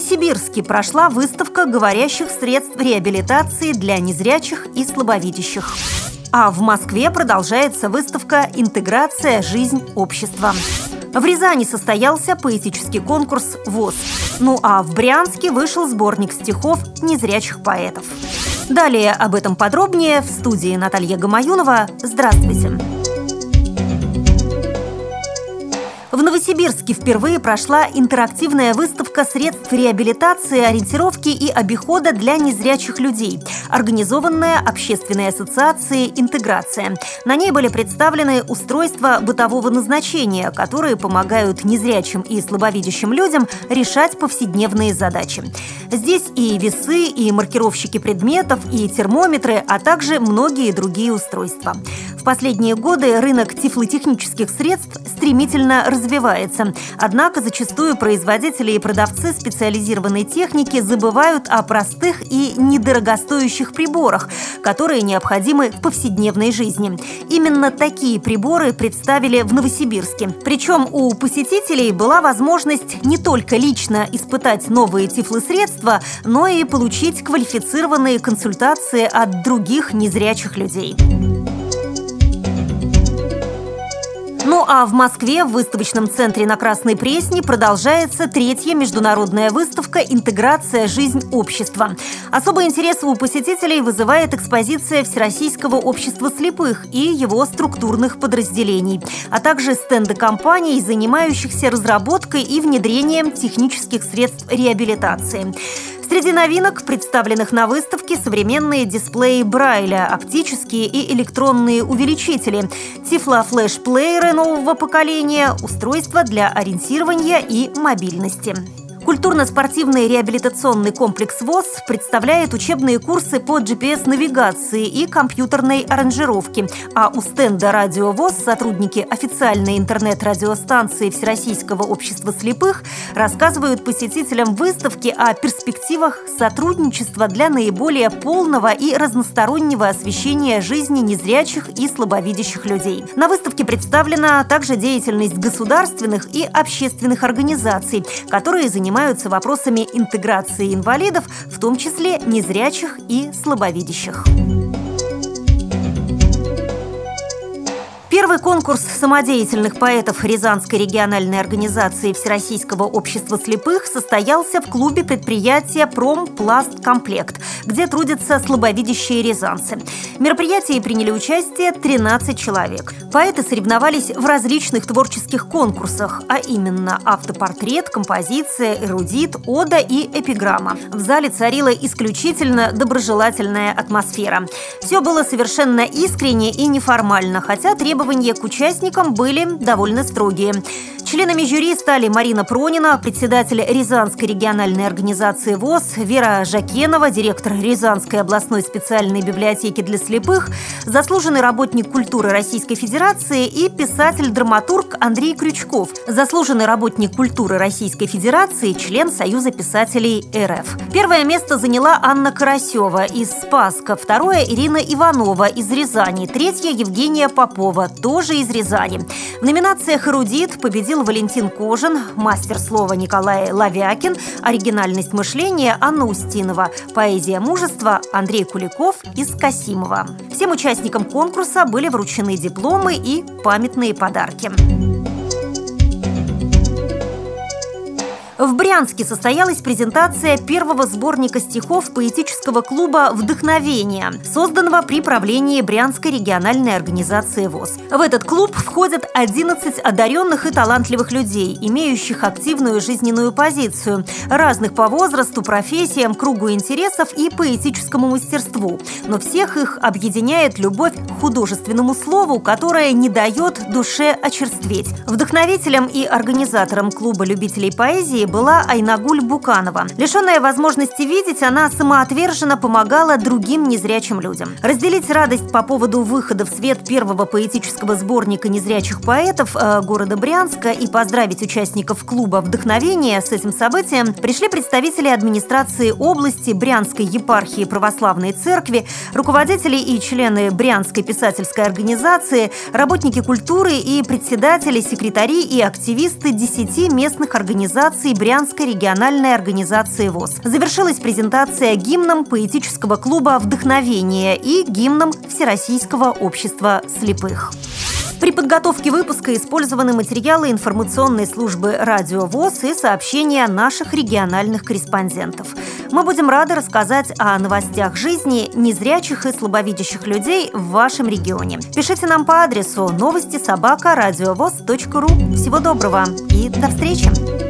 Новосибирске прошла выставка говорящих средств реабилитации для незрячих и слабовидящих. А в Москве продолжается выставка «Интеграция. Жизнь. Общества». В Рязани состоялся поэтический конкурс ВОЗ. Ну а в Брянске вышел сборник стихов незрячих поэтов. Далее об этом подробнее в студии Наталья Гамаюнова. Здравствуйте! Здравствуйте! Новосибирске впервые прошла интерактивная выставка средств реабилитации, ориентировки и обихода для незрячих людей, организованная Общественной ассоциацией «Интеграция». На ней были представлены устройства бытового назначения, которые помогают незрячим и слабовидящим людям решать повседневные задачи. Здесь и весы, и маркировщики предметов, и термометры, а также многие другие устройства. Последние годы рынок тифлотехнических средств стремительно развивается. Однако зачастую производители и продавцы специализированной техники забывают о простых и недорогостоящих приборах, которые необходимы в повседневной жизни. Именно такие приборы представили в Новосибирске. Причем у посетителей была возможность не только лично испытать новые тифлосредства, но и получить квалифицированные консультации от других незрячих людей. Ну а в Москве в выставочном центре на Красной Пресне продолжается третья международная выставка «Интеграция. Жизнь общества». Особый интерес у посетителей вызывает экспозиция Всероссийского общества слепых и его структурных подразделений, а также стенды компаний, занимающихся разработкой и внедрением технических средств реабилитации. Среди новинок, представленных на выставке, современные дисплеи Брайля, оптические и электронные увеличители, тифло-флеш-плееры нового поколения, устройства для ориентирования и мобильности. Культурно-спортивный реабилитационный комплекс ВОЗ представляет учебные курсы по GPS-навигации и компьютерной аранжировке, а у стенда «Радио ВОЗ» сотрудники официальной интернет-радиостанции Всероссийского общества слепых рассказывают посетителям выставки о перспективах сотрудничества для наиболее полного и разностороннего освещения жизни незрячих и слабовидящих людей. На выставке представлена также деятельность государственных и общественных организаций, которые занимаются занимаются вопросами интеграции инвалидов, в том числе незрячих и слабовидящих. Первый конкурс самодеятельных поэтов Рязанской региональной организации Всероссийского общества слепых состоялся в клубе предприятия «Промпласткомплект», где трудятся слабовидящие рязанцы. В мероприятии приняли участие 13 человек. Поэты соревновались в различных творческих конкурсах, а именно автопортрет, композиция, эрудит, ода и эпиграмма. В зале царила исключительно доброжелательная атмосфера. Все было совершенно искренне и неформально, хотя требования требования к участникам были довольно строгие. Членами жюри стали Марина Пронина, председатель Рязанской региональной организации ВОЗ, Вера Жакенова, директор Рязанской областной специальной библиотеки для слепых, заслуженный работник культуры Российской Федерации и писатель-драматург Андрей Крючков, заслуженный работник культуры Российской Федерации, член Союза писателей РФ. Первое место заняла Анна Карасева из Спаска, второе – Ирина Иванова из Рязани, третье – Евгения Попова, тоже из Рязани. В номинациях «Эрудит» победил Валентин Кожин, мастер слова Николай Лавякин, оригинальность мышления Анна Устинова, поэзия мужества Андрей Куликов из Касимова. Всем участникам конкурса были вручены дипломы и памятные подарки. В Брянске состоялась презентация первого сборника стихов поэтического клуба «Вдохновение», созданного при правлении Брянской региональной организации ВОЗ. В этот клуб входят 11 одаренных и талантливых людей, имеющих активную жизненную позицию, разных по возрасту, профессиям, кругу интересов и поэтическому мастерству. Но всех их объединяет любовь к художественному слову, которое не дает душе очерстветь. Вдохновителем и организатором клуба любителей поэзии была Айнагуль Буканова. Лишенная возможности видеть, она самоотверженно помогала другим незрячим людям. Разделить радость по поводу выхода в свет первого поэтического сборника незрячих поэтов э, города Брянска и поздравить участников клуба «Вдохновение» с этим событием пришли представители администрации области, Брянской епархии православной церкви, руководители и члены Брянской писательской организации, работники культуры и председатели, секретари и активисты 10 местных организаций Брянской региональной организации ВОЗ. Завершилась презентация гимном поэтического клуба «Вдохновение» и гимном Всероссийского общества слепых. При подготовке выпуска использованы материалы информационной службы «Радио ВОЗ» и сообщения наших региональных корреспондентов. Мы будем рады рассказать о новостях жизни незрячих и слабовидящих людей в вашем регионе. Пишите нам по адресу новости собака ру. Всего доброго и до встречи!